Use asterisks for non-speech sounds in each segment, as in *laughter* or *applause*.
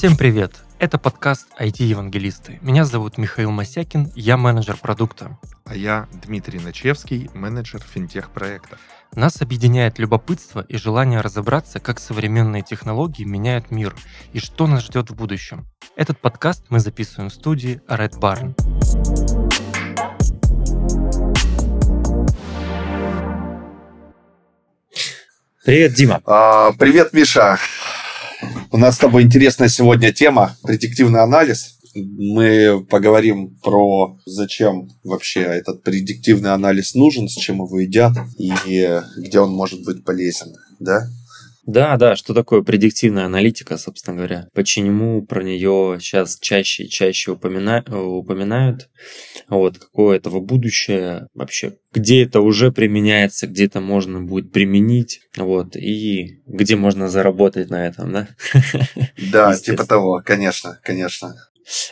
Всем привет! Это подкаст IT-евангелисты. Меня зовут Михаил Масякин, я менеджер продукта. А я Дмитрий Начевский, менеджер финтех-проектов. Нас объединяет любопытство и желание разобраться, как современные технологии меняют мир и что нас ждет в будущем. Этот подкаст мы записываем в студии Red Barn. Привет, Дима. А, привет, Миша. У нас с тобой интересная сегодня тема – предиктивный анализ. Мы поговорим про зачем вообще этот предиктивный анализ нужен, с чем его едят и где он может быть полезен, да? Да, да, что такое предиктивная аналитика, собственно говоря. Почему про нее сейчас чаще и чаще упомина... упоминают? Вот, какое этого будущее вообще? Где это уже применяется, где это можно будет применить? Вот, и где можно заработать на этом, да? *laughs* Да, типа того, конечно, конечно.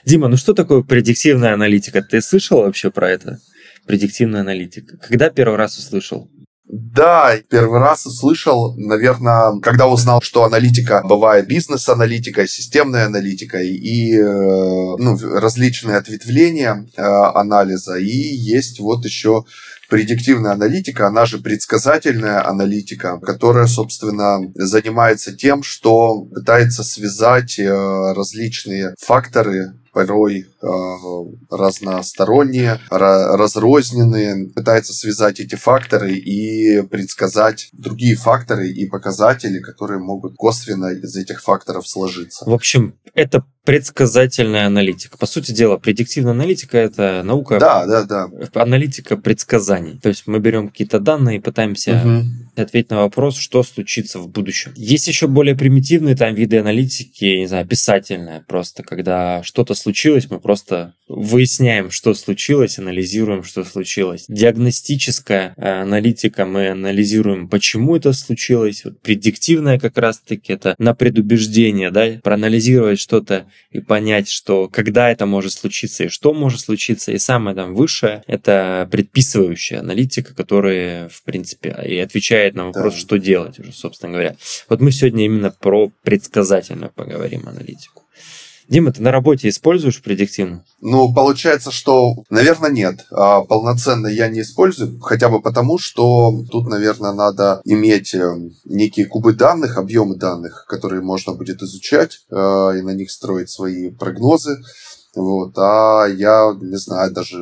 Дима, ну что такое предиктивная аналитика? Ты слышал вообще про это? Предиктивная аналитика. Когда первый раз услышал? Да, первый раз услышал, наверное, когда узнал, что аналитика бывает бизнес-аналитика, системная аналитика и э, ну, различные ответвления э, анализа. И есть вот еще предиктивная аналитика, она же предсказательная аналитика, которая, собственно, занимается тем, что пытается связать э, различные факторы порой э, разносторонние, разрозненные, пытается связать эти факторы и предсказать другие факторы и показатели, которые могут косвенно из этих факторов сложиться. В общем, это предсказательная аналитика. По сути дела, предиктивная аналитика – это наука, да, да, да. аналитика предсказаний. То есть мы берем какие-то данные и пытаемся угу. ответить на вопрос, что случится в будущем. Есть еще более примитивные там виды аналитики, не знаю, описательная просто, когда что-то случилось, мы просто выясняем, что случилось, анализируем, что случилось. Диагностическая э, аналитика, мы анализируем, почему это случилось. Вот предиктивная как раз-таки это на предубеждение, да, проанализировать что-то и понять, что когда это может случиться и что может случиться. И самое там высшее — это предписывающая аналитика, которая, в принципе, и отвечает на вопрос, да. что делать уже, собственно говоря. Вот мы сегодня именно про предсказательно поговорим аналитику. Дима, ты на работе используешь предиктивно? Ну, получается, что, наверное, нет. А полноценно я не использую, хотя бы потому, что тут, наверное, надо иметь э, некие кубы данных, объемы данных, которые можно будет изучать э, и на них строить свои прогнозы. Вот, а я не знаю, даже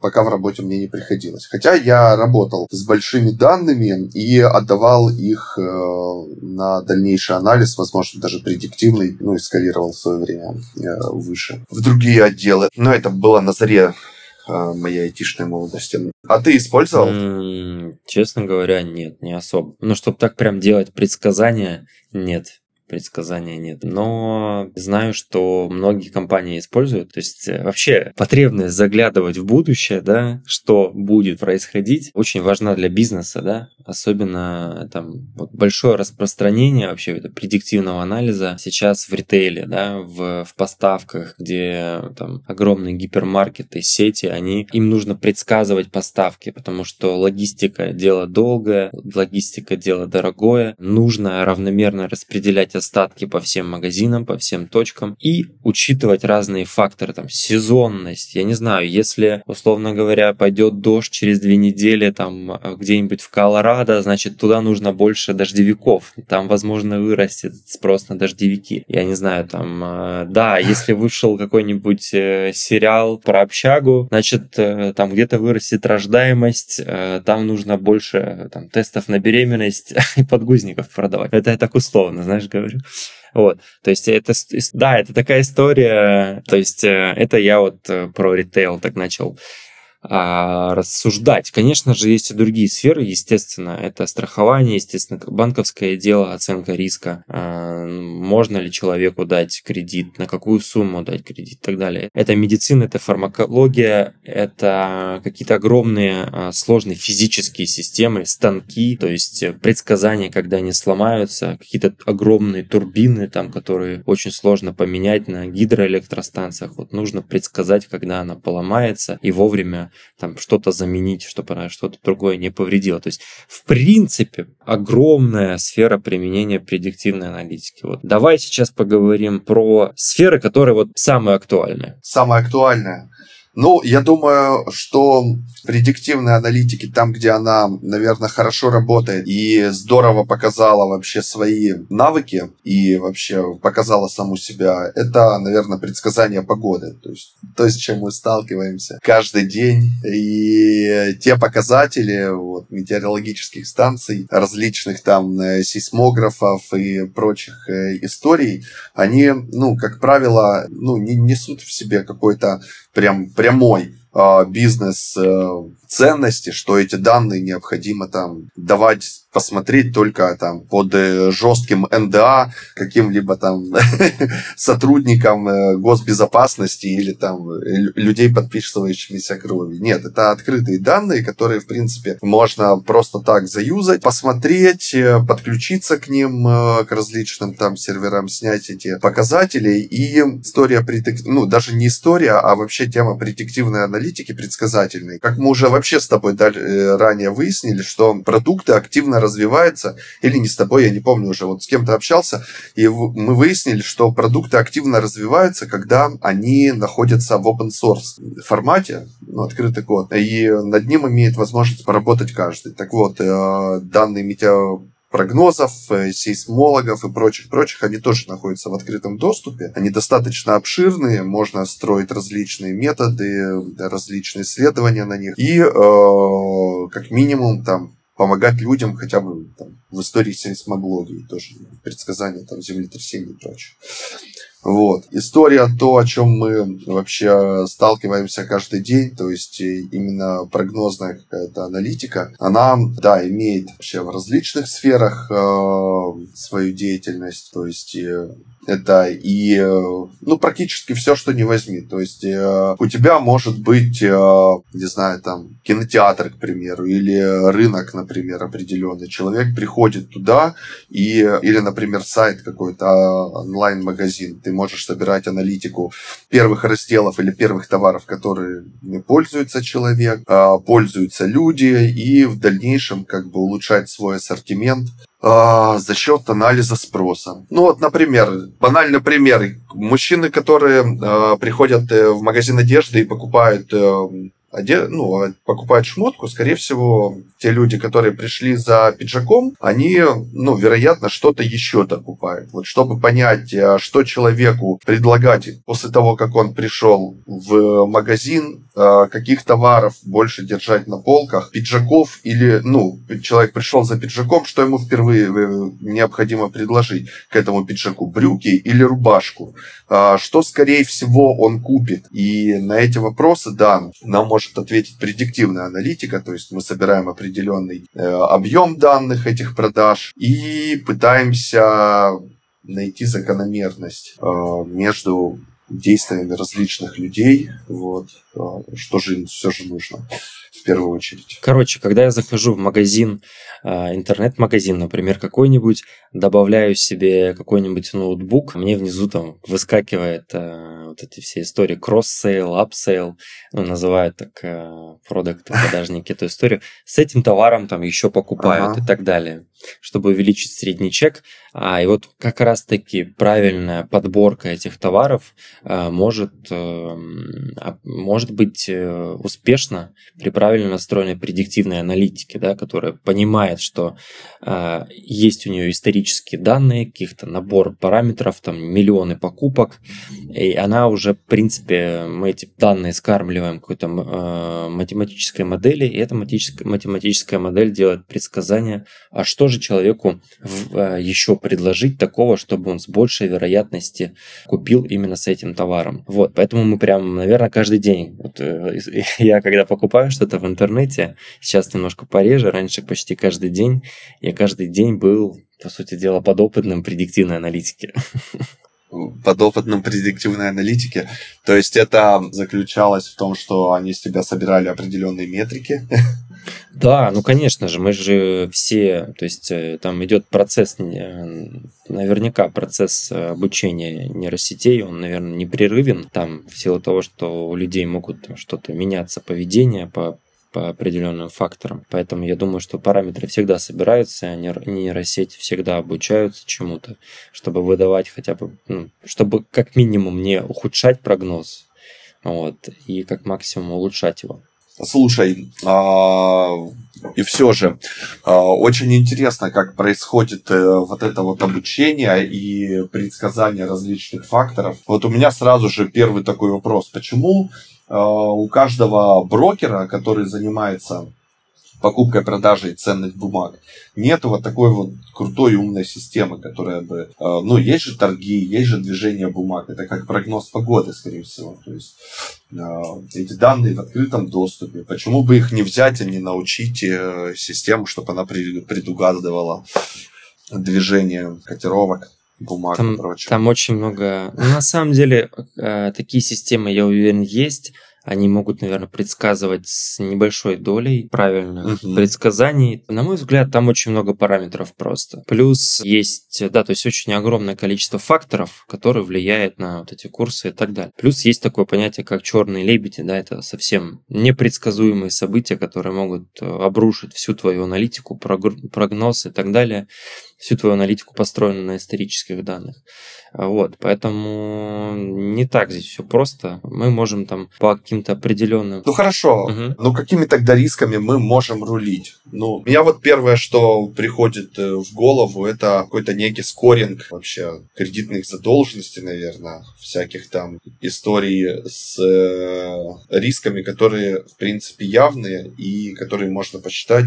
пока в работе мне не приходилось. Хотя я работал с большими данными и отдавал их э, на дальнейший анализ, возможно, даже предиктивный, ну и скалировал в свое время э, выше в другие отделы. Но это было на заре э, моей айтишной молодости. А ты использовал? Mm, честно говоря, нет, не особо. Ну, чтобы так прям делать предсказания, нет предсказания нет. Но знаю, что многие компании используют. То есть э, вообще потребность заглядывать в будущее, да, что будет происходить, очень важна для бизнеса, да, особенно там вот большое распространение вообще это предиктивного анализа сейчас в ритейле, да, в, в поставках, где там огромные гипермаркеты, сети, они, им нужно предсказывать поставки, потому что логистика дело долгое, логистика дело дорогое, нужно равномерно распределять остатки по всем магазинам, по всем точкам и учитывать разные факторы, там, сезонность. Я не знаю, если, условно говоря, пойдет дождь через две недели там э, где-нибудь в Колорадо, значит, туда нужно больше дождевиков. Там, возможно, вырастет спрос на дождевики. Я не знаю, там, э, да, если вышел какой-нибудь э, сериал про общагу, значит, там где-то вырастет рождаемость, там нужно больше там, тестов на беременность *laughs* и подгузников продавать. Это я так условно, знаешь, говорю говорю. Вот, то есть это, да, это такая история, то есть э, это я вот э, про ритейл так начал а, рассуждать. Конечно же, есть и другие сферы, естественно, это страхование, естественно, банковское дело, оценка риска, а, можно ли человеку дать кредит, на какую сумму дать кредит и так далее. Это медицина, это фармакология, это какие-то огромные а, сложные физические системы, станки, то есть предсказания, когда они сломаются, какие-то огромные турбины, там, которые очень сложно поменять на гидроэлектростанциях. Вот нужно предсказать, когда она поломается и вовремя там что-то заменить, чтобы она что-то другое не повредила. То есть, в принципе, огромная сфера применения предиктивной аналитики. Вот. Давай сейчас поговорим про сферы, которые вот самые актуальные. Самое актуальное. Ну, я думаю, что предиктивной аналитики, там, где она, наверное, хорошо работает и здорово показала вообще свои навыки и вообще показала саму себя, это, наверное, предсказание погоды. То есть то, с чем мы сталкиваемся каждый день. И те показатели вот, метеорологических станций, различных там э, сейсмографов и прочих э, историй, они, ну, как правило, ну, не несут в себе какой-то прям прямой а, бизнес э, ценности, что эти данные необходимо там давать посмотреть только там под э, жестким НДА каким-либо там *laughs* сотрудникам э, госбезопасности или там людей, подписывающимися крови. Нет, это открытые данные, которые, в принципе, можно просто так заюзать, посмотреть, подключиться к ним, к различным там серверам, снять эти показатели. И история, ну, даже не история, а вообще тема предиктивной аналитики предсказательной. Как мы уже вообще с тобой э, ранее выяснили, что продукты активно развиваются, или не с тобой, я не помню уже, вот с кем-то общался, и мы выяснили, что продукты активно развиваются, когда они находятся в open source формате, ну, открытый код, и над ним имеет возможность поработать каждый. Так вот, э, данные метео прогнозов, э, сейсмологов и прочих-прочих, они тоже находятся в открытом доступе. Они достаточно обширные, можно строить различные методы, различные исследования на них. И э, как минимум там помогать людям хотя бы там, в истории сейсмологии, тоже предсказания там, землетрясений и прочее. Вот. История то, о чем мы вообще сталкиваемся каждый день, то есть э, именно прогнозная какая-то аналитика, она, да, имеет вообще в различных сферах э, свою деятельность, то есть э, это и, э, ну, практически все, что не возьми. То есть э, у тебя может быть, э, не знаю, там, кинотеатр, к примеру, или рынок, например, определенный. Человек приходит туда, и, или, например, сайт какой-то, а, онлайн-магазин. Ты можешь собирать аналитику первых разделов или первых товаров, которые пользуется человек, а, пользуются люди, и в дальнейшем как бы улучшать свой ассортимент а, за счет анализа спроса. Ну вот, например, банальный пример. Мужчины, которые э, приходят в магазин одежды и покупают э, оде... ну, а покупают шмотку, скорее всего, те люди, которые пришли за пиджаком, они, ну, вероятно, что-то еще докупают. Вот чтобы понять, а что человеку предлагать после того, как он пришел в магазин, а, каких товаров больше держать на полках, пиджаков или, ну, человек пришел за пиджаком, что ему впервые э, необходимо предложить к этому пиджаку, брюки или рубашку, что, скорее всего, он купит. И на эти вопросы, да, нам может может ответить предиктивная аналитика, то есть мы собираем определенный э, объем данных этих продаж и пытаемся найти закономерность э, между действиями различных людей, вот, э, что же им все же нужно первую очередь. Короче, когда я захожу в магазин, э, интернет-магазин, например, какой-нибудь, добавляю себе какой-нибудь ноутбук, мне внизу там выскакивает э, вот эти все истории cross-sell, upsell, ну, называют так продукты, *laughs* продажники эту историю, с этим товаром там еще покупают ага. и так далее чтобы увеличить средний чек. А, и вот как раз-таки правильная подборка этих товаров а, может, а, может быть э, успешна при правильно настроенной предиктивной аналитике, да, которая понимает, что а, есть у нее исторические данные, каких-то набор параметров, там миллионы покупок, и она уже, в принципе, мы эти данные скармливаем какой-то а, математической модели, и эта математическая, математическая модель делает предсказание, а что же человеку в, еще предложить такого, чтобы он с большей вероятности купил именно с этим товаром. Вот, поэтому мы прям, наверное, каждый день, вот, э, *laughs* я когда покупаю что-то в интернете, сейчас немножко пореже, раньше почти каждый день, я каждый день был, по сути дела, подопытным предиктивной аналитики. *laughs* подопытном предиктивной аналитике. То есть это заключалось в том, что они с тебя собирали определенные метрики, *laughs* Да, ну конечно же, мы же все, то есть э, там идет процесс, наверняка процесс обучения нейросетей, он, наверное, непрерывен, там в силу того, что у людей могут что-то меняться, поведение по по определенным факторам. Поэтому я думаю, что параметры всегда собираются, а нейросети всегда обучаются чему-то, чтобы выдавать хотя бы, ну, чтобы как минимум не ухудшать прогноз, вот, и как максимум улучшать его. Слушай, а, и все же а, очень интересно, как происходит э, вот это вот обучение и предсказание различных факторов. Вот у меня сразу же первый такой вопрос: почему а, у каждого брокера, который занимается покупкой, продажей ценных бумаг. Нет вот такой вот крутой умной системы, которая бы... Э, ну, есть же торги, есть же движение бумаг. Это как прогноз погоды, скорее всего. То есть э, эти данные в открытом доступе. Почему бы их не взять и не научить э, систему, чтобы она предугадывала движение котировок? бумаг там, и прочее. Там очень много... Ну, на самом деле, такие системы, я уверен, есть они могут, наверное, предсказывать с небольшой долей правильных угу. предсказаний. На мой взгляд, там очень много параметров просто. Плюс есть, да, то есть очень огромное количество факторов, которые влияют на вот эти курсы и так далее. Плюс есть такое понятие, как черные лебеди, да, это совсем непредсказуемые события, которые могут э, обрушить всю твою аналитику, прогноз и так далее всю твою аналитику построенную на исторических данных. Вот, поэтому не так здесь все просто. Мы можем там по каким-то определенным... Ну хорошо, угу. но какими тогда рисками мы можем рулить? Ну, меня вот первое, что приходит э, в голову, это какой-то некий скоринг вообще кредитных задолженностей, наверное, всяких там историй с э, рисками, которые, в принципе, явные и которые можно посчитать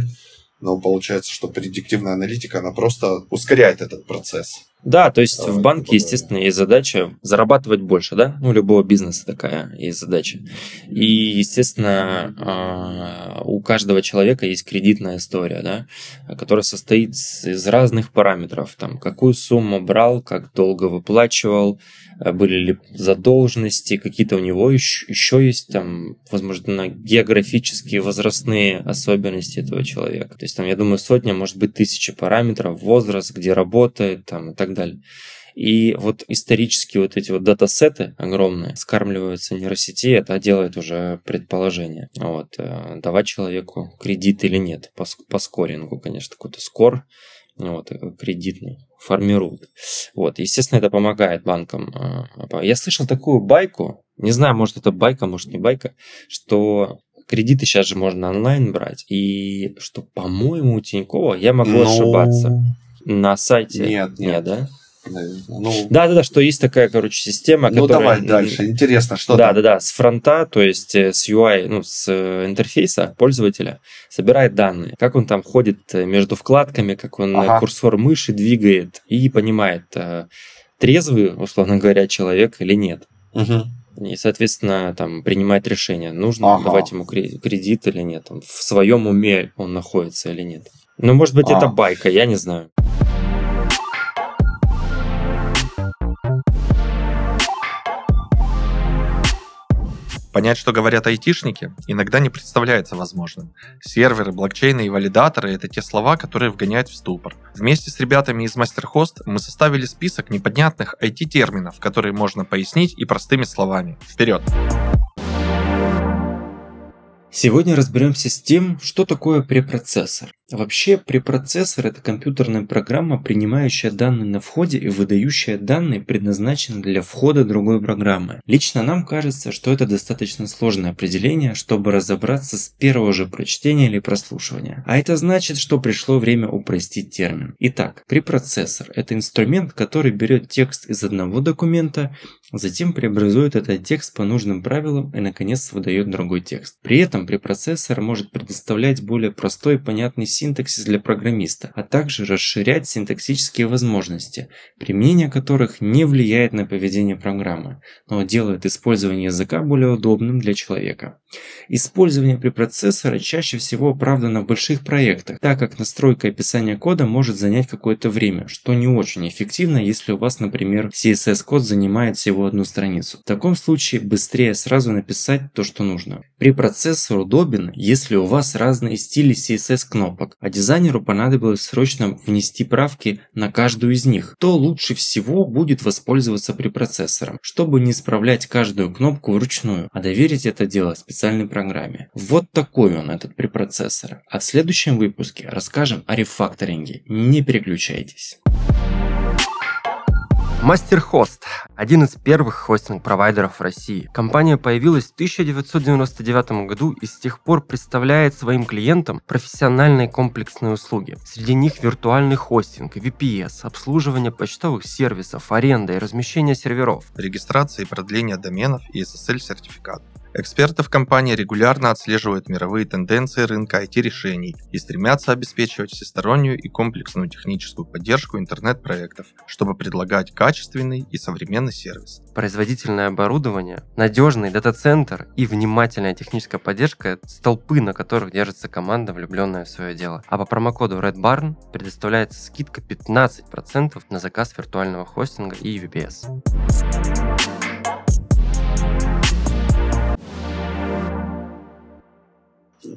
но получается, что предиктивная аналитика, она просто ускоряет этот процесс. Да, то есть в банке, естественно, есть задача зарабатывать больше, да? У любого бизнеса такая есть задача. И, естественно, а, у каждого человека есть кредитная история, да, которая состоит из разных параметров. Там, какую сумму брал, как долго выплачивал, Э, были ли задолженности, какие-то у него еще, еще есть там, возможно, географические, возрастные особенности этого человека. То есть там, я думаю, сотня, может быть, тысячи параметров, возраст, где работает там и так далее. И вот исторически вот эти вот датасеты огромные скармливаются нейросети, это делает уже предположение. Вот, э, давать человеку кредит или нет, по, по скорингу, конечно, какой-то скор, вот, э, кредитный, формируют. Вот, естественно, это помогает банкам. А, я слышал такую байку, не знаю, может это байка, может не байка, что кредиты сейчас же можно онлайн брать, и что, по-моему, у Тинькова, я могу Но... Ну, ошибаться, на сайте. Нет, нет. нет да? Ну... Да, да, да, что есть такая, короче, система, ну, которая... давай дальше. Интересно, что Да, там? да, да, с фронта, то есть э, с UI, ну, с э, интерфейса пользователя собирает данные. Как он там ходит э, между вкладками, как он ага. курсор мыши двигает и понимает, трезвый, условно говоря, человек или нет. Угу. И, соответственно, там принимает решение, нужно ага. давать ему кредит или нет, в своем уме он находится или нет. Ну, может быть, а. это байка, я не знаю. Понять, что говорят айтишники, иногда не представляется возможным. Серверы, блокчейны и валидаторы – это те слова, которые вгоняют в ступор. Вместе с ребятами из MasterHost мы составили список непонятных IT-терминов, которые можно пояснить и простыми словами. Вперед! Сегодня разберемся с тем, что такое препроцессор. Вообще, препроцессор – это компьютерная программа, принимающая данные на входе и выдающая данные, предназначенные для входа другой программы. Лично нам кажется, что это достаточно сложное определение, чтобы разобраться с первого же прочтения или прослушивания. А это значит, что пришло время упростить термин. Итак, препроцессор – это инструмент, который берет текст из одного документа, затем преобразует этот текст по нужным правилам и, наконец, выдает другой текст. При этом препроцессор может предоставлять более простой и понятный синтаксис для программиста, а также расширять синтаксические возможности, применение которых не влияет на поведение программы, но делает использование языка более удобным для человека. Использование препроцессора чаще всего оправдано в больших проектах, так как настройка описания кода может занять какое-то время, что не очень эффективно, если у вас, например, CSS-код занимает всего одну страницу. В таком случае быстрее сразу написать то, что нужно. Препроцессор удобен, если у вас разные стили CSS-кнопок, а дизайнеру понадобилось срочно внести правки на каждую из них, то лучше всего будет воспользоваться препроцессором, чтобы не исправлять каждую кнопку вручную, а доверить это дело специальной программе. Вот такой он, этот препроцессор. А в следующем выпуске расскажем о рефакторинге. Не переключайтесь. MasterHost – один из первых хостинг-провайдеров в России. Компания появилась в 1999 году и с тех пор представляет своим клиентам профессиональные комплексные услуги. Среди них виртуальный хостинг, VPS, обслуживание почтовых сервисов, аренда и размещение серверов. Регистрация и продление доменов и SSL-сертификатов. Эксперты в компании регулярно отслеживают мировые тенденции рынка IT-решений и стремятся обеспечивать всестороннюю и комплексную техническую поддержку интернет-проектов, чтобы предлагать качественный и современный сервис. Производительное оборудование, надежный дата-центр и внимательная техническая поддержка – столпы, на которых держится команда, влюбленная в свое дело. А по промокоду Red Barn предоставляется скидка 15% на заказ виртуального хостинга и VPS.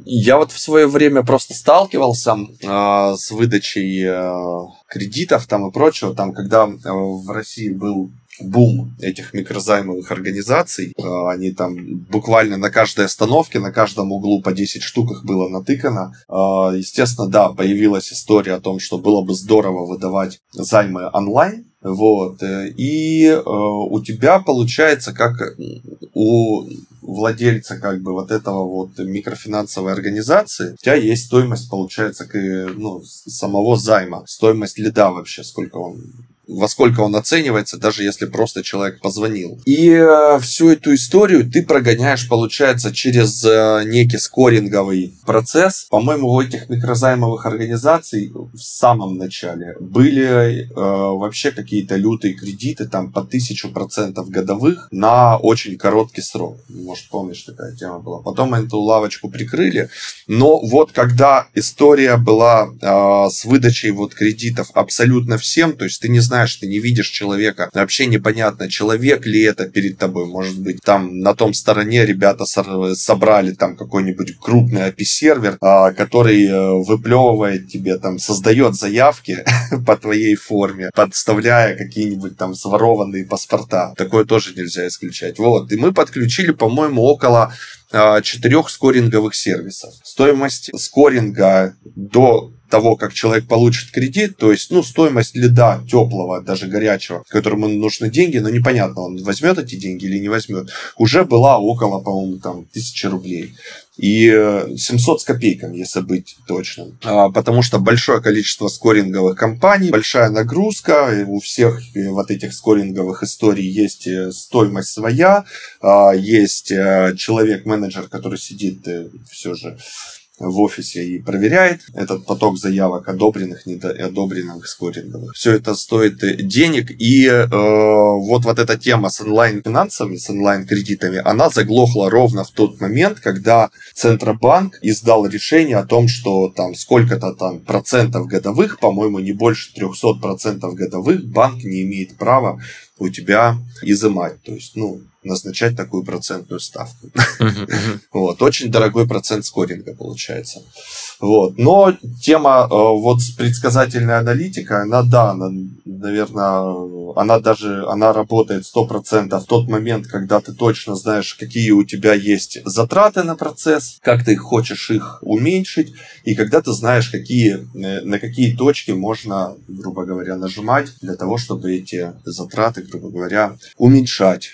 Я вот в свое время просто сталкивался э, с выдачей э, кредитов там и прочего, там, когда э, в России был бум этих микрозаймовых организаций. Э, они там буквально на каждой остановке, на каждом углу по 10 штук их было натыкано. Э, естественно, да, появилась история о том, что было бы здорово выдавать займы онлайн, вот. Э, и у тебя получается, как у владельца как бы вот этого вот микрофинансовой организации, у тебя есть стоимость, получается, ну, самого займа, стоимость лида вообще, сколько он во сколько он оценивается, даже если просто человек позвонил. И э, всю эту историю ты прогоняешь, получается, через э, некий скоринговый процесс. По-моему, у этих микрозаймовых организаций в самом начале были э, вообще какие-то лютые кредиты, там по тысячу процентов годовых на очень короткий срок. Может, помнишь, такая тема была. Потом эту лавочку прикрыли. Но вот когда история была э, с выдачей вот кредитов абсолютно всем, то есть ты не знаешь, знаешь, ты не видишь человека. Вообще непонятно, человек ли это перед тобой. Может быть, там на том стороне ребята собрали там какой-нибудь крупный API-сервер, а, который э, выплевывает тебе, там, создает заявки *laughs* по твоей форме, подставляя какие-нибудь там сворованные паспорта. Такое тоже нельзя исключать. Вот. И мы подключили, по-моему, около а, четырех скоринговых сервисов. Стоимость скоринга до того, как человек получит кредит, то есть, ну, стоимость льда теплого, даже горячего, которому нужны деньги, но непонятно, он возьмет эти деньги или не возьмет, уже была около, по-моему, там, тысячи рублей. И 700 с копейками, если быть точным. А, потому что большое количество скоринговых компаний, большая нагрузка, у всех вот этих скоринговых историй есть э, стоимость своя, а, есть э, человек-менеджер, который сидит э, все же в офисе и проверяет этот поток заявок одобренных, неодобренных, скоринговых. Все это стоит денег, и э, вот, вот эта тема с онлайн-финансами, с онлайн-кредитами, она заглохла ровно в тот момент, когда Центробанк издал решение о том, что там сколько-то там процентов годовых, по-моему, не больше 300 процентов годовых банк не имеет права у тебя изымать. То есть, ну, назначать такую процентную ставку. Вот, очень дорогой процент скоринга получается. Вот. Но тема э, вот с предсказательной аналитикой, она, да, она, наверное, она даже, она работает 100% в тот момент, когда ты точно знаешь, какие у тебя есть затраты на процесс, как ты хочешь их уменьшить, и когда ты знаешь, какие, э, на какие точки можно, грубо говоря, нажимать для того, чтобы эти затраты, грубо говоря, уменьшать.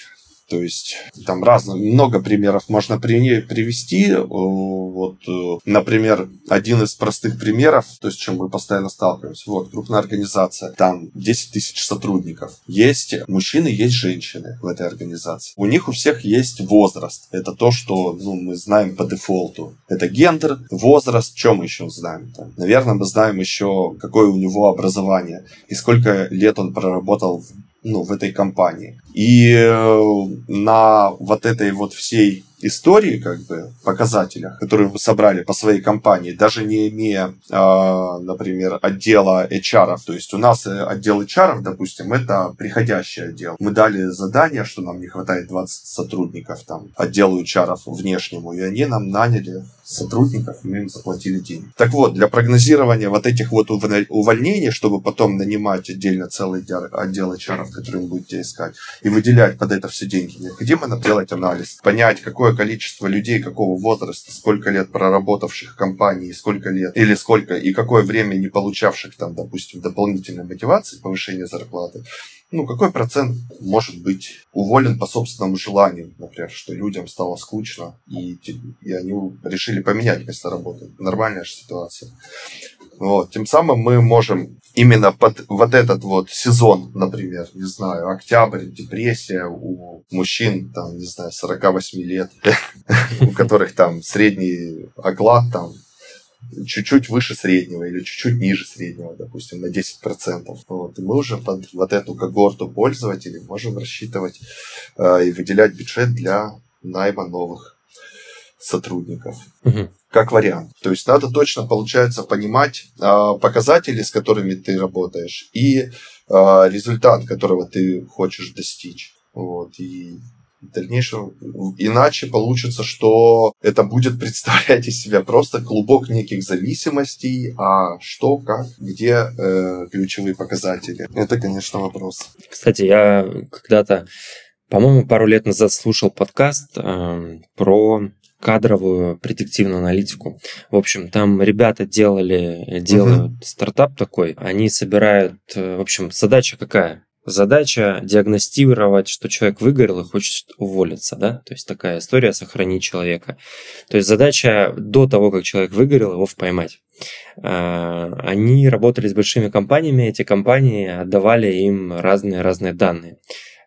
То есть там разно, много примеров можно при, привести. Вот, э, например, один из простых примеров, то есть чем мы постоянно сталкиваемся. Вот, крупная организация, там 10 тысяч сотрудников. Есть мужчины, есть женщины в этой организации. У них у всех есть возраст. Это то, что ну, мы знаем по дефолту. Это гендер, возраст, что мы еще знаем? Там? Наверное, мы знаем еще, какое у него образование и сколько лет он проработал ну, в этой компании. И э, на вот этой вот всей истории, как бы, показателях, которые мы собрали по своей компании, даже не имея, э, например, отдела HR. То есть у нас э, отдел HR, допустим, это приходящий отдел. Мы дали задание, что нам не хватает 20 сотрудников там отделу HR внешнему, и они нам наняли сотрудников, и мы им заплатили деньги. Так вот, для прогнозирования вот этих вот увольнений, чтобы потом нанимать отдельно целый отдел HR, который вы будете искать, выделять под это все деньги, необходимо делать анализ, понять, какое количество людей, какого возраста, сколько лет проработавших в компании, сколько лет, или сколько, и какое время не получавших там, допустим, дополнительной мотивации, повышения зарплаты, ну, какой процент может быть уволен по собственному желанию, например, что людям стало скучно, и, и они решили поменять место работы. Нормальная же ситуация. Вот. Тем самым мы можем именно под вот этот вот сезон, например, не знаю, октябрь, депрессия у мужчин, там, не знаю, 48 лет, *laughs* у которых там средний оклад там чуть-чуть выше среднего или чуть-чуть ниже среднего, допустим, на 10%. Вот. И мы уже под вот эту когорту пользователей можем рассчитывать э, и выделять бюджет для найма новых сотрудников. Угу. Как вариант. То есть надо точно, получается, понимать э, показатели, с которыми ты работаешь, и э, результат, которого ты хочешь достичь. Вот. И в дальнейшем. Иначе получится, что это будет *laughs* представлять из себя просто клубок неких зависимостей, а что, как, где э, ключевые показатели. Это, конечно, вопрос. Кстати, я когда-то, по-моему, пару лет назад слушал подкаст э, про кадровую предиктивную аналитику. В общем, там ребята делали, делают uh-huh. стартап такой, они собирают, э, в общем, задача какая? Задача диагностировать, что человек выгорел и хочет уволиться, да? То есть такая история сохранить человека. То есть задача до того, как человек выгорел, его поймать. А, они работали с большими компаниями, эти компании отдавали им разные-разные данные.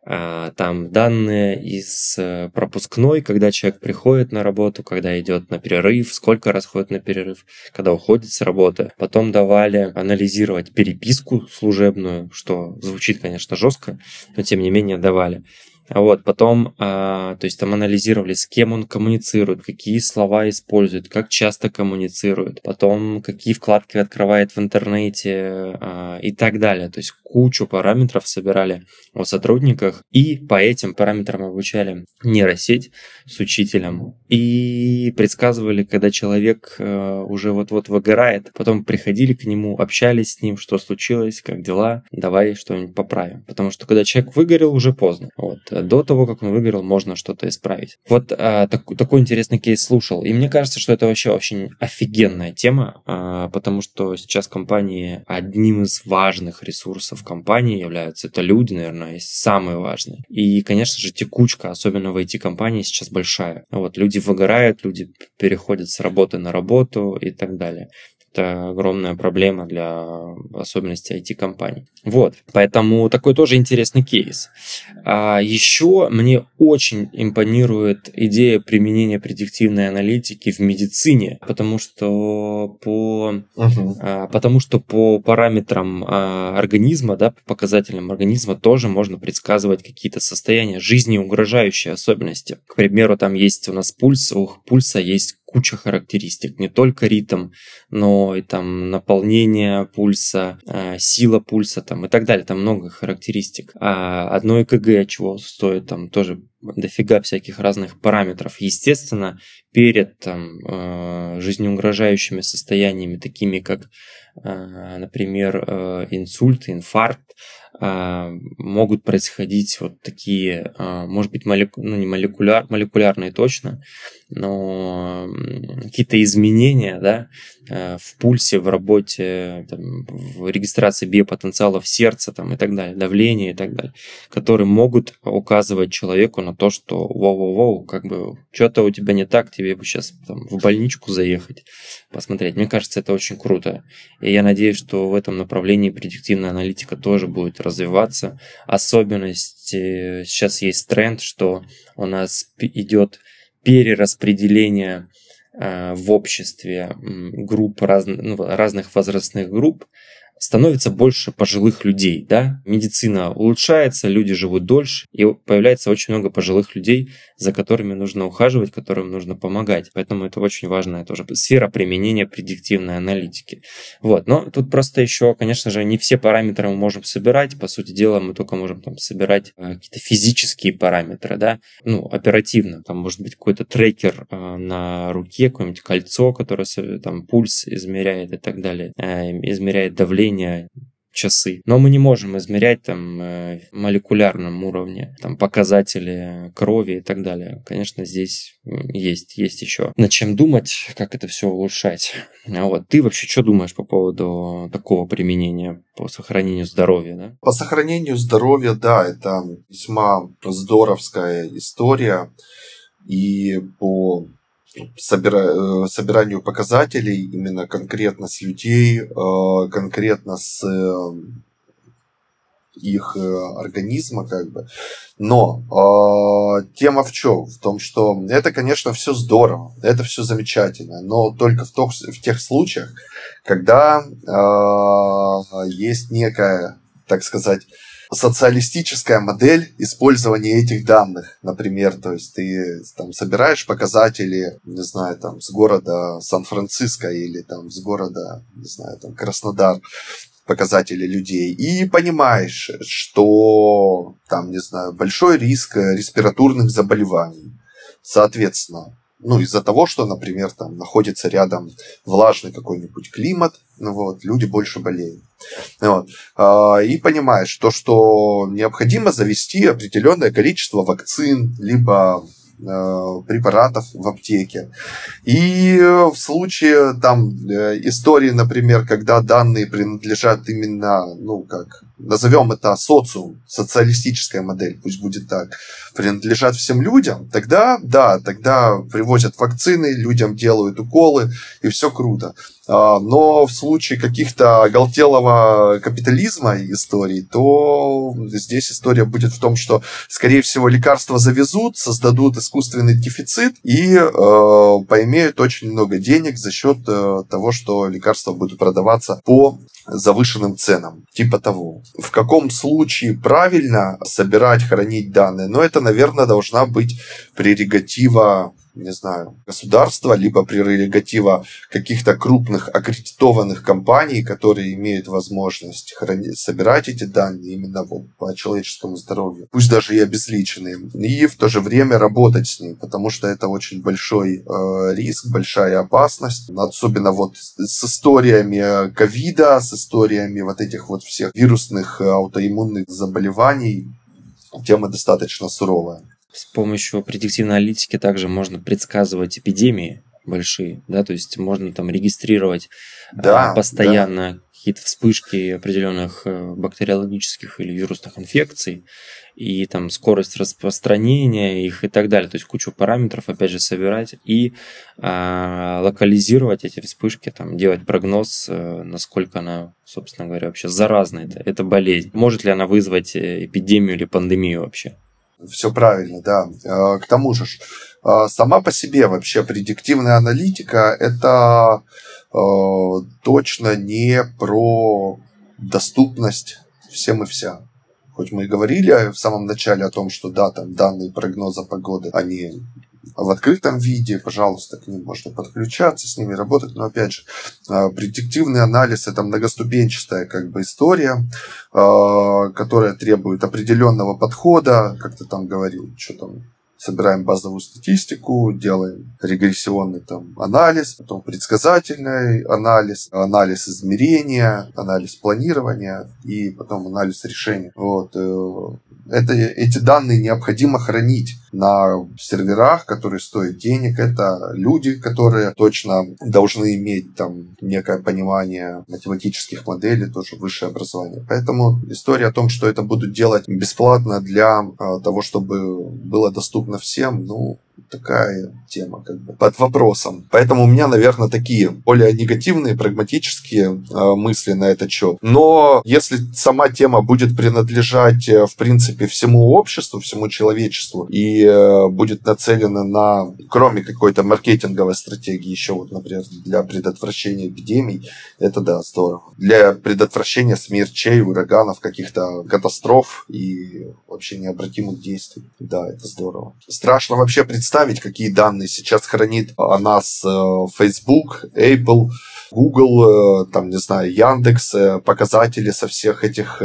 А, там данные из э, пропускной, когда человек приходит на работу, когда идет на перерыв, сколько раз ходит на перерыв, когда уходит с работы. Потом давали анализировать переписку служебную, что звучит, конечно, жестко, но тем не менее давали. А вот, потом, а, то есть там анализировали, с кем он коммуницирует, какие слова использует, как часто коммуницирует, потом какие вкладки открывает в интернете а, и так далее. То есть кучу параметров собирали о сотрудниках и по этим параметрам обучали нейросеть с учителем и предсказывали, когда человек э, уже вот-вот выгорает, потом приходили к нему, общались с ним, что случилось, как дела, давай что-нибудь поправим. Потому что когда человек выгорел, уже поздно. Вот. До того, как он выгорел, можно что-то исправить. Вот а, так, такой интересный кейс слушал. И мне кажется, что это вообще очень офигенная тема, а, потому что сейчас компании одним из важных ресурсов компании являются. Это люди, наверное, самые важные. И, конечно же, текучка, особенно в IT-компании, сейчас большая. Вот люди выгорают, люди переходят с работы на работу и так далее. Это огромная проблема для особенностей IT-компаний. Вот, поэтому такой тоже интересный кейс. А еще мне очень импонирует идея применения предиктивной аналитики в медицине, потому что по, uh-huh. а, потому что по параметрам а, организма, да, по показателям организма тоже можно предсказывать какие-то состояния жизни угрожающие особенности. К примеру, там есть у нас пульс, у пульса есть куча характеристик, не только ритм, но и там наполнение пульса, а, сила пульса там и так далее, там много характеристик. А одно ЭКГ чего стоит, там тоже дофига всяких разных параметров. Естественно, перед там, э, жизнеугрожающими состояниями, такими как, э, например, э, инсульт, инфаркт, могут происходить вот такие, может быть, молеку, ну, не молекуляр, молекулярные точно, но какие-то изменения да, э, в пульсе, в работе, там, в регистрации биопотенциалов сердца там, и так далее, давления и так далее, которые могут указывать человеку на то, что воу-воу-воу, как бы что-то у тебя не так, тебе бы сейчас там, в больничку заехать, посмотреть. Мне кажется, это очень круто. И я надеюсь, что в этом направлении предиктивная аналитика тоже будет развиваться. Особенность э, сейчас есть тренд, что у нас идет перераспределения э, в обществе групп раз, ну, разных возрастных групп становится больше пожилых людей, да, медицина улучшается, люди живут дольше, и появляется очень много пожилых людей, за которыми нужно ухаживать, которым нужно помогать. Поэтому это очень важная тоже сфера применения предиктивной аналитики. Вот, но тут просто еще, конечно же, не все параметры мы можем собирать, по сути дела мы только можем там собирать э, какие-то физические параметры, да, ну, оперативно, там может быть какой-то трекер э, на руке, какое-нибудь кольцо, которое там пульс измеряет и так далее, э, измеряет давление давление, часы. Но мы не можем измерять там э, молекулярном уровне, там показатели крови и так далее. Конечно, здесь есть, есть еще над чем думать, как это все улучшать. А вот ты вообще что думаешь по поводу такого применения по сохранению здоровья? Да? По сохранению здоровья, да, это весьма здоровская история. И по собира, э, собиранию показателей именно конкретно с людей, э, конкретно с э, их организма, как бы. Но э, тема в чем? В том, что это, конечно, все здорово, это все замечательно, но только в, тох, в тех случаях, когда э, есть некая, так сказать, социалистическая модель использования этих данных, например, то есть ты там собираешь показатели, не знаю, там с города Сан-Франциско или там с города, не знаю, там Краснодар, показатели людей и понимаешь, что там, не знаю, большой риск респираторных заболеваний. Соответственно, ну, из-за того, что, например, там находится рядом влажный какой-нибудь климат, ну, вот, люди больше болеют. Вот. А, и понимаешь, то, что необходимо завести определенное количество вакцин, либо Э, препаратов в аптеке. И в случае там э, истории, например, когда данные принадлежат именно, ну как, назовем это социум, социалистическая модель, пусть будет так, принадлежат всем людям, тогда, да, тогда привозят вакцины, людям делают уколы, и все круто. А, но в случае каких-то оголтелого капитализма историй, то здесь история будет в том, что, скорее всего, лекарства завезут, создадут искусственный дефицит и э, поимеют очень много денег за счет э, того, что лекарства будут продаваться по завышенным ценам, типа того. В каком случае правильно собирать, хранить данные? Но это, наверное, должна быть прерогатива не знаю, государства, либо прерогатива каких-то крупных аккредитованных компаний, которые имеют возможность хранить, собирать эти данные именно вот по человеческому здоровью, пусть даже и обезличенные, и в то же время работать с ним, потому что это очень большой э, риск, большая опасность, особенно вот с историями ковида, с историями вот этих вот всех вирусных э, аутоиммунных заболеваний, тема достаточно суровая. С помощью предиктивной аналитики также можно предсказывать эпидемии большие, да, то есть можно там регистрировать да, постоянно да. какие-то вспышки определенных э, бактериологических или вирусных инфекций и там скорость распространения их и так далее. То есть кучу параметров, опять же, собирать и а, локализировать эти вспышки, там, делать прогноз, а, насколько она, собственно говоря, вообще заразна, это, это болезнь. Может ли она вызвать э, эпидемию или пандемию вообще? Все правильно, да. А, к тому же, а, сама по себе вообще предиктивная аналитика это а, точно не про доступность всем и вся. Хоть мы и говорили в самом начале о том, что да, там данные прогноза погоды, они в открытом виде, пожалуйста, к ним можно подключаться, с ними работать. Но опять же, а, предиктивный анализ это многоступенчатая как бы история, а, которая требует определенного подхода, как ты там говорил, что там собираем базовую статистику, делаем регрессионный там анализ, потом предсказательный анализ, анализ измерения, анализ планирования и потом анализ решения. Вот. Э, это, эти данные необходимо хранить на серверах, которые стоят денег. Это люди, которые точно должны иметь там некое понимание математических моделей, тоже высшее образование. Поэтому история о том, что это будут делать бесплатно для а, того, чтобы было доступно всем, ну, такая тема как бы под вопросом. Поэтому у меня, наверное, такие более негативные, прагматические э, мысли на этот счет. Но если сама тема будет принадлежать, э, в принципе, всему обществу, всему человечеству и э, будет нацелена на, кроме какой-то маркетинговой стратегии, еще вот, например, для предотвращения эпидемий, это да, здорово. Для предотвращения смерчей, ураганов, каких-то катастроф и вообще необратимых действий. Да, это здорово. Страшно вообще представить, представить, какие данные сейчас хранит о нас э, Facebook, Apple, Google, э, там, не знаю, Яндекс, э, показатели со всех этих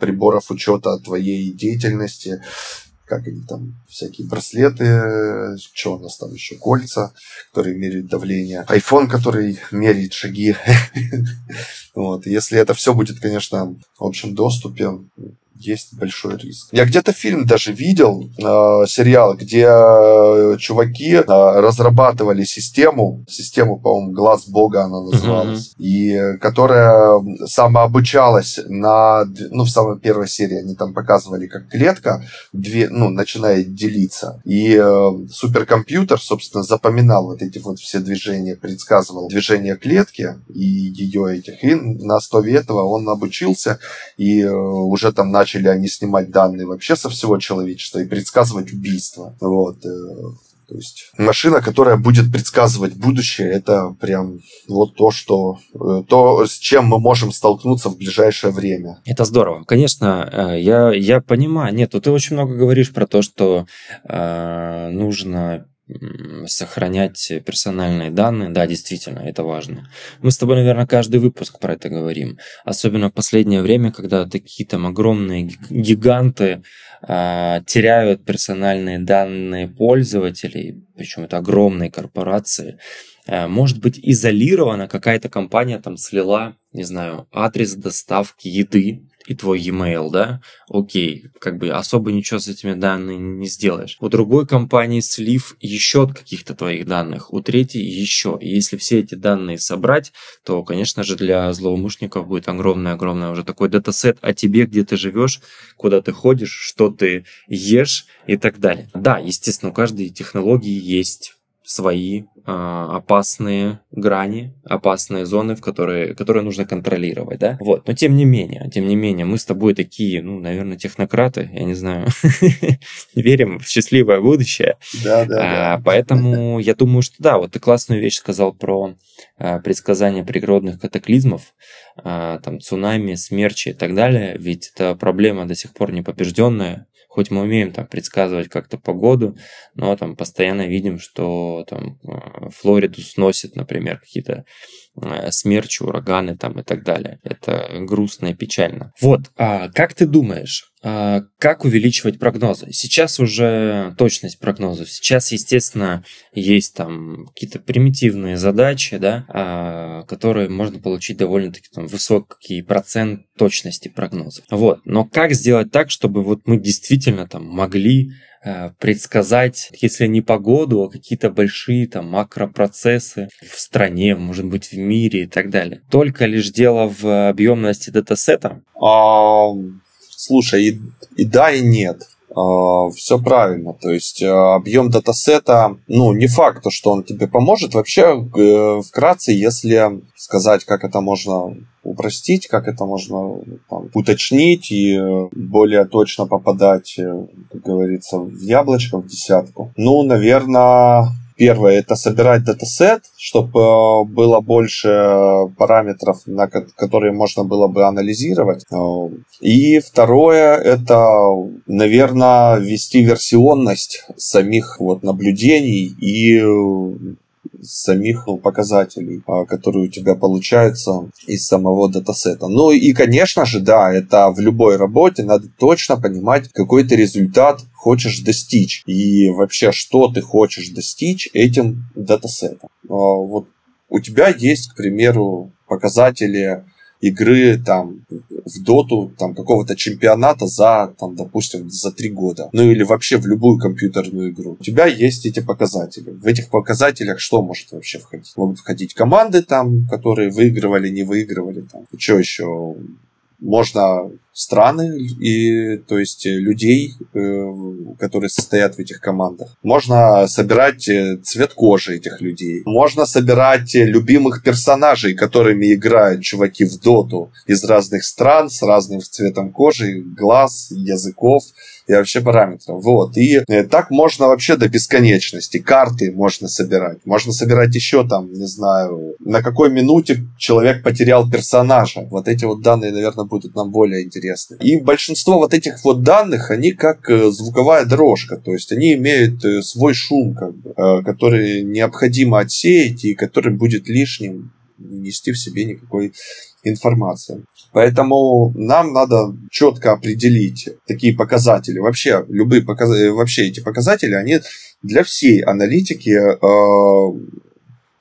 приборов учета твоей деятельности, как они там, всякие браслеты, что у нас там еще, кольца, которые меряют давление, iPhone, который меряет шаги. *laughs* Вот. Если это все будет, конечно, в общем доступе, есть большой риск. Я где-то фильм даже видел, э, сериал, где э, чуваки э, разрабатывали систему, систему, по-моему, Глаз Бога она называлась, mm-hmm. и которая самообучалась на, ну, в самой первой серии они там показывали, как клетка две, ну, начинает делиться, и э, суперкомпьютер, собственно, запоминал вот эти вот все движения, предсказывал движение клетки и ее этих, и на основе этого он обучился и э, уже там начал начали они снимать данные вообще со всего человечества и предсказывать убийство. Вот. Э, то есть машина, которая будет предсказывать будущее, это прям вот то, что э, то, с чем мы можем столкнуться в ближайшее время. Это здорово. Конечно, я, я понимаю. Нет, ты очень много говоришь про то, что э, нужно сохранять персональные данные, да, действительно, это важно. Мы с тобой, наверное, каждый выпуск про это говорим. Особенно в последнее время, когда такие там огромные гиганты э, теряют персональные данные пользователей, причем это огромные корпорации, э, может быть изолирована какая-то компания там слила, не знаю, адрес доставки еды и твой e-mail, да, окей, как бы особо ничего с этими данными не сделаешь. У другой компании слив еще от каких-то твоих данных, у третьей еще. И если все эти данные собрать, то, конечно же, для злоумышленников будет огромный-огромный уже такой датасет о тебе, где ты живешь, куда ты ходишь, что ты ешь и так далее. Да, естественно, у каждой технологии есть свои э, опасные грани, опасные зоны, в которые, которые нужно контролировать, да. Вот, но тем не менее, тем не менее, мы с тобой такие, ну, наверное, технократы, я не знаю, *laughs* верим в счастливое будущее. Да, да, да. А, поэтому я думаю, что да, вот ты классную вещь сказал про а, предсказание природных катаклизмов, а, там цунами, смерчи и так далее, ведь это проблема до сих пор не побежденная, хоть мы умеем там предсказывать как-то погоду, но там постоянно видим, что там э, Флориду сносит, например, какие-то смерчи, ураганы там и так далее. Это грустно и печально. Вот, а как ты думаешь, а как увеличивать прогнозы? Сейчас уже точность прогнозов. Сейчас, естественно, есть там какие-то примитивные задачи, да, а, которые можно получить довольно-таки там высокий процент точности прогнозов. Вот, но как сделать так, чтобы вот мы действительно там могли Э, предсказать, если не погоду, а какие-то большие там макропроцессы в стране, может быть, в мире и так далее. Только лишь дело в объемности датасета? А, слушай, и, и да, и нет. Uh, все правильно. То есть uh, объем датасета, ну, не факт, что он тебе поможет. Вообще, uh, вкратце, если сказать, как это можно упростить, как это можно там, уточнить и более точно попадать, э, как говорится, в яблочко, в десятку. Ну, наверное, Первое – это собирать датасет, чтобы э, было больше параметров, на которые можно было бы анализировать. Э, и второе – это, наверное, ввести версионность самих вот наблюдений и самих показателей, а, которые у тебя получаются из самого датасета. Ну и, конечно же, да, это в любой работе надо точно понимать, какой ты результат хочешь достичь и вообще, что ты хочешь достичь этим датасетом. А, вот у тебя есть, к примеру, показатели игры там в доту там какого-то чемпионата за там допустим за три года. Ну или вообще в любую компьютерную игру. У тебя есть эти показатели. В этих показателях что может вообще входить? Могут входить команды там которые выигрывали не выигрывали там. Что еще можно страны и то есть людей, э, которые состоят в этих командах. Можно собирать э, цвет кожи этих людей. Можно собирать э, любимых персонажей, которыми играют чуваки в доту из разных стран с разным цветом кожи, глаз, языков и вообще параметров. Вот. И так можно вообще до бесконечности. Карты можно собирать. Можно собирать еще там, не знаю, на какой минуте человек потерял персонажа. Вот эти вот данные, наверное, будут нам более интересны интересны. И большинство вот этих вот данных, они как э, звуковая дорожка, то есть они имеют э, свой шум, как бы, э, который необходимо отсеять и который будет лишним нести в себе никакой информации. Поэтому нам надо четко определить такие показатели. Вообще, любые показатели, вообще эти показатели, они для всей аналитики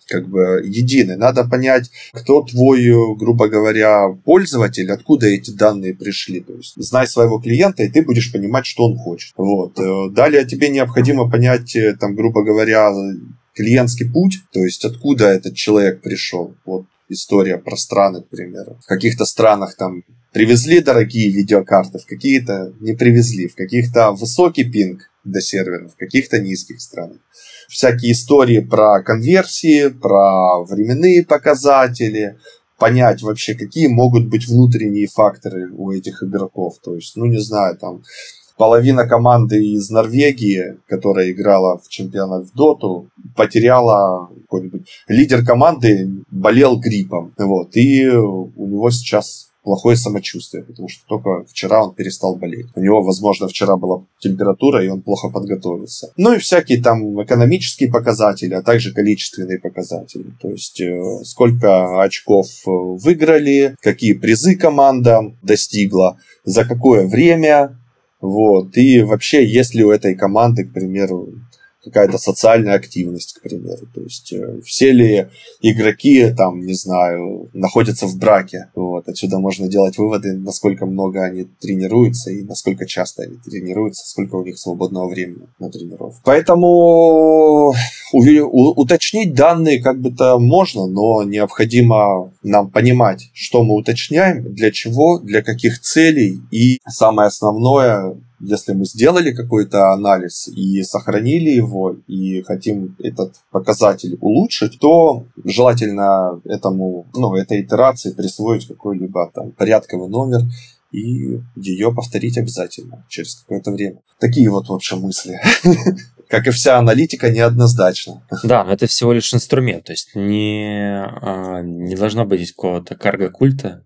как бы единый. Надо понять, кто твой, грубо говоря, пользователь, откуда эти данные пришли. То есть знай своего клиента, и ты будешь понимать, что он хочет. Вот. Э, далее тебе необходимо понять, э, там, грубо говоря, клиентский путь, то есть откуда этот человек пришел. Вот история про страны, к примеру. В каких-то странах там привезли дорогие видеокарты, в какие-то не привезли, в каких-то высокий пинг до серверов, в каких-то низких странах всякие истории про конверсии, про временные показатели, понять вообще, какие могут быть внутренние факторы у этих игроков. То есть, ну, не знаю, там, половина команды из Норвегии, которая играла в чемпионат в Доту, потеряла какой-нибудь... Лидер команды болел гриппом. Вот, и у него сейчас плохое самочувствие, потому что только вчера он перестал болеть. У него, возможно, вчера была температура, и он плохо подготовился. Ну и всякие там экономические показатели, а также количественные показатели. То есть э, сколько очков э, выиграли, какие призы команда достигла, за какое время, вот. И вообще, есть ли у этой команды, к примеру, какая-то социальная активность, к примеру. То есть э, все ли игроки, там, не знаю, находятся в браке. Вот. Отсюда можно делать выводы, насколько много они тренируются и насколько часто они тренируются, сколько у них свободного времени на тренировку. Поэтому уточнить данные как бы-то можно, но необходимо нам понимать, что мы уточняем, для чего, для каких целей и самое основное, если мы сделали какой-то анализ и сохранили его, и хотим этот показатель улучшить, то желательно этому, ну, этой итерации присвоить какой-либо там порядковый номер и ее повторить обязательно через какое-то время. Такие вот, в общем, мысли. *laughs* Как и вся аналитика, неоднозначно. Да, но это всего лишь инструмент, то есть не, а, не должно быть какого-то карго-культа,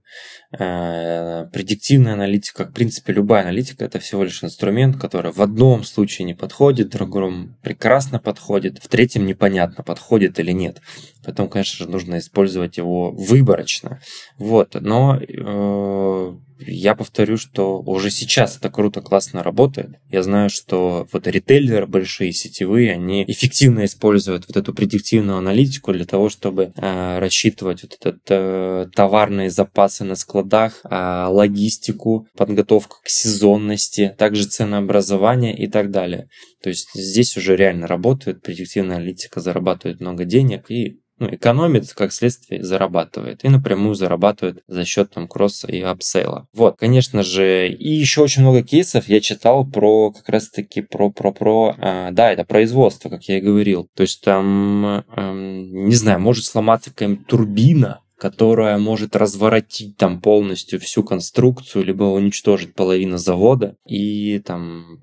Э, предиктивная аналитика, в принципе, любая аналитика это всего лишь инструмент, который в одном случае не подходит, в другом прекрасно подходит, в третьем непонятно, подходит или нет. Поэтому, конечно же, нужно использовать его выборочно. Вот, но э, я повторю, что уже сейчас это круто, классно работает. Я знаю, что вот ритейлеры большие, сетевые, они эффективно используют вот эту предиктивную аналитику для того, чтобы э, рассчитывать вот этот э, товарные запасы на складах, э, логистику, подготовку к сезонности, также ценообразование и так далее. То есть здесь уже реально работает, предиктивная аналитика зарабатывает много денег и ну, экономит, как следствие, зарабатывает. И напрямую зарабатывает за счет там кросса и upsell а. Вот, конечно же, и еще очень много кейсов я читал про как раз таки про, про, про, э, да, это производство, как я и говорил. То есть там, э, не знаю, может сломаться какая-нибудь турбина, которая может разворотить там полностью всю конструкцию, либо уничтожить половину завода, и там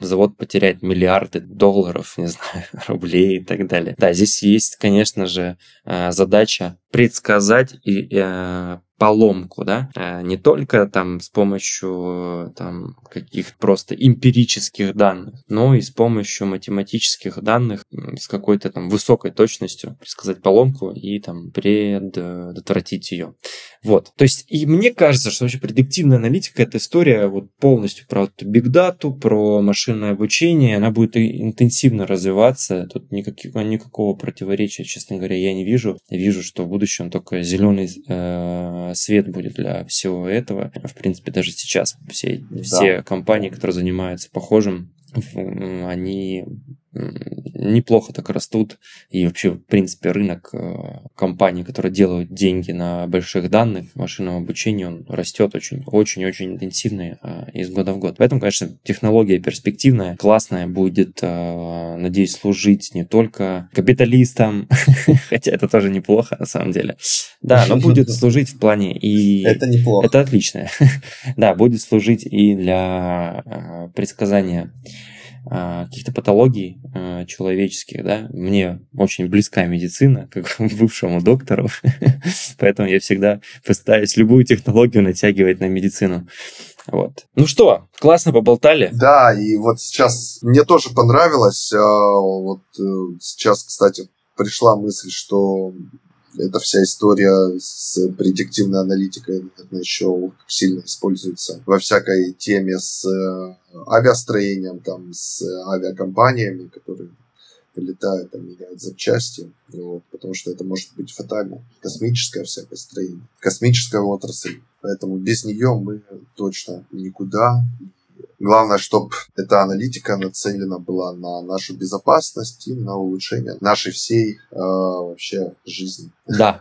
завод потеряет миллиарды долларов, не знаю, *laughs* рублей и так далее. Да, здесь есть, конечно же, э, задача предсказать и э, поломку, да, э, не только там с помощью там каких-то просто эмпирических данных, но и с помощью математических данных с какой-то там высокой точностью предсказать поломку и там предотвратить ее. Вот. То есть, и мне кажется, что вообще предиктивная аналитика это история вот полностью про big data, про машинное обучение, она будет интенсивно развиваться, тут никаких, никакого противоречия, честно говоря, я не вижу. Я вижу, что в будущем только зеленый э, свет будет для всего этого. В принципе, даже сейчас все, да. все компании, которые занимаются похожим, они неплохо так растут. И вообще, в принципе, рынок э, компаний, которые делают деньги на больших данных, машинном обучении, он растет очень-очень-очень интенсивно э, из года в год. Поэтому, конечно, технология перспективная, классная, будет, э, надеюсь, служить не только капиталистам, *laughs* хотя это тоже неплохо на самом деле. Да, но будет *laughs* служить в плане и... Это неплохо. Это отлично. *laughs* Да, будет служить и для предсказания каких-то патологий а, человеческих, да, мне очень близка медицина, *laughs* как бывшему доктору, *laughs* поэтому я всегда пытаюсь любую технологию натягивать на медицину. Вот. Ну что, классно поболтали. Да, и вот сейчас мне тоже понравилось. А, вот э, сейчас, кстати, пришла мысль, что эта вся история с предиктивной аналитикой, наверное, еще сильно используется во всякой теме с э, авиастроением, там, с авиакомпаниями, которые прилетают, там, меняют запчасти, вот, потому что это может быть фатально. Космическое всякое строение, космическая отрасль. Поэтому без нее мы точно никуда. Главное, чтобы эта аналитика нацелена была на нашу безопасность и на улучшение нашей всей э, вообще жизни. Да.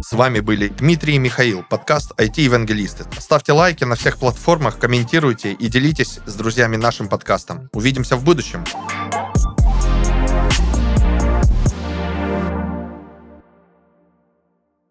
С вами были Дмитрий и Михаил, подкаст IT-евангелисты. Ставьте лайки на всех платформах, комментируйте и делитесь с друзьями нашим подкастом. Увидимся в будущем.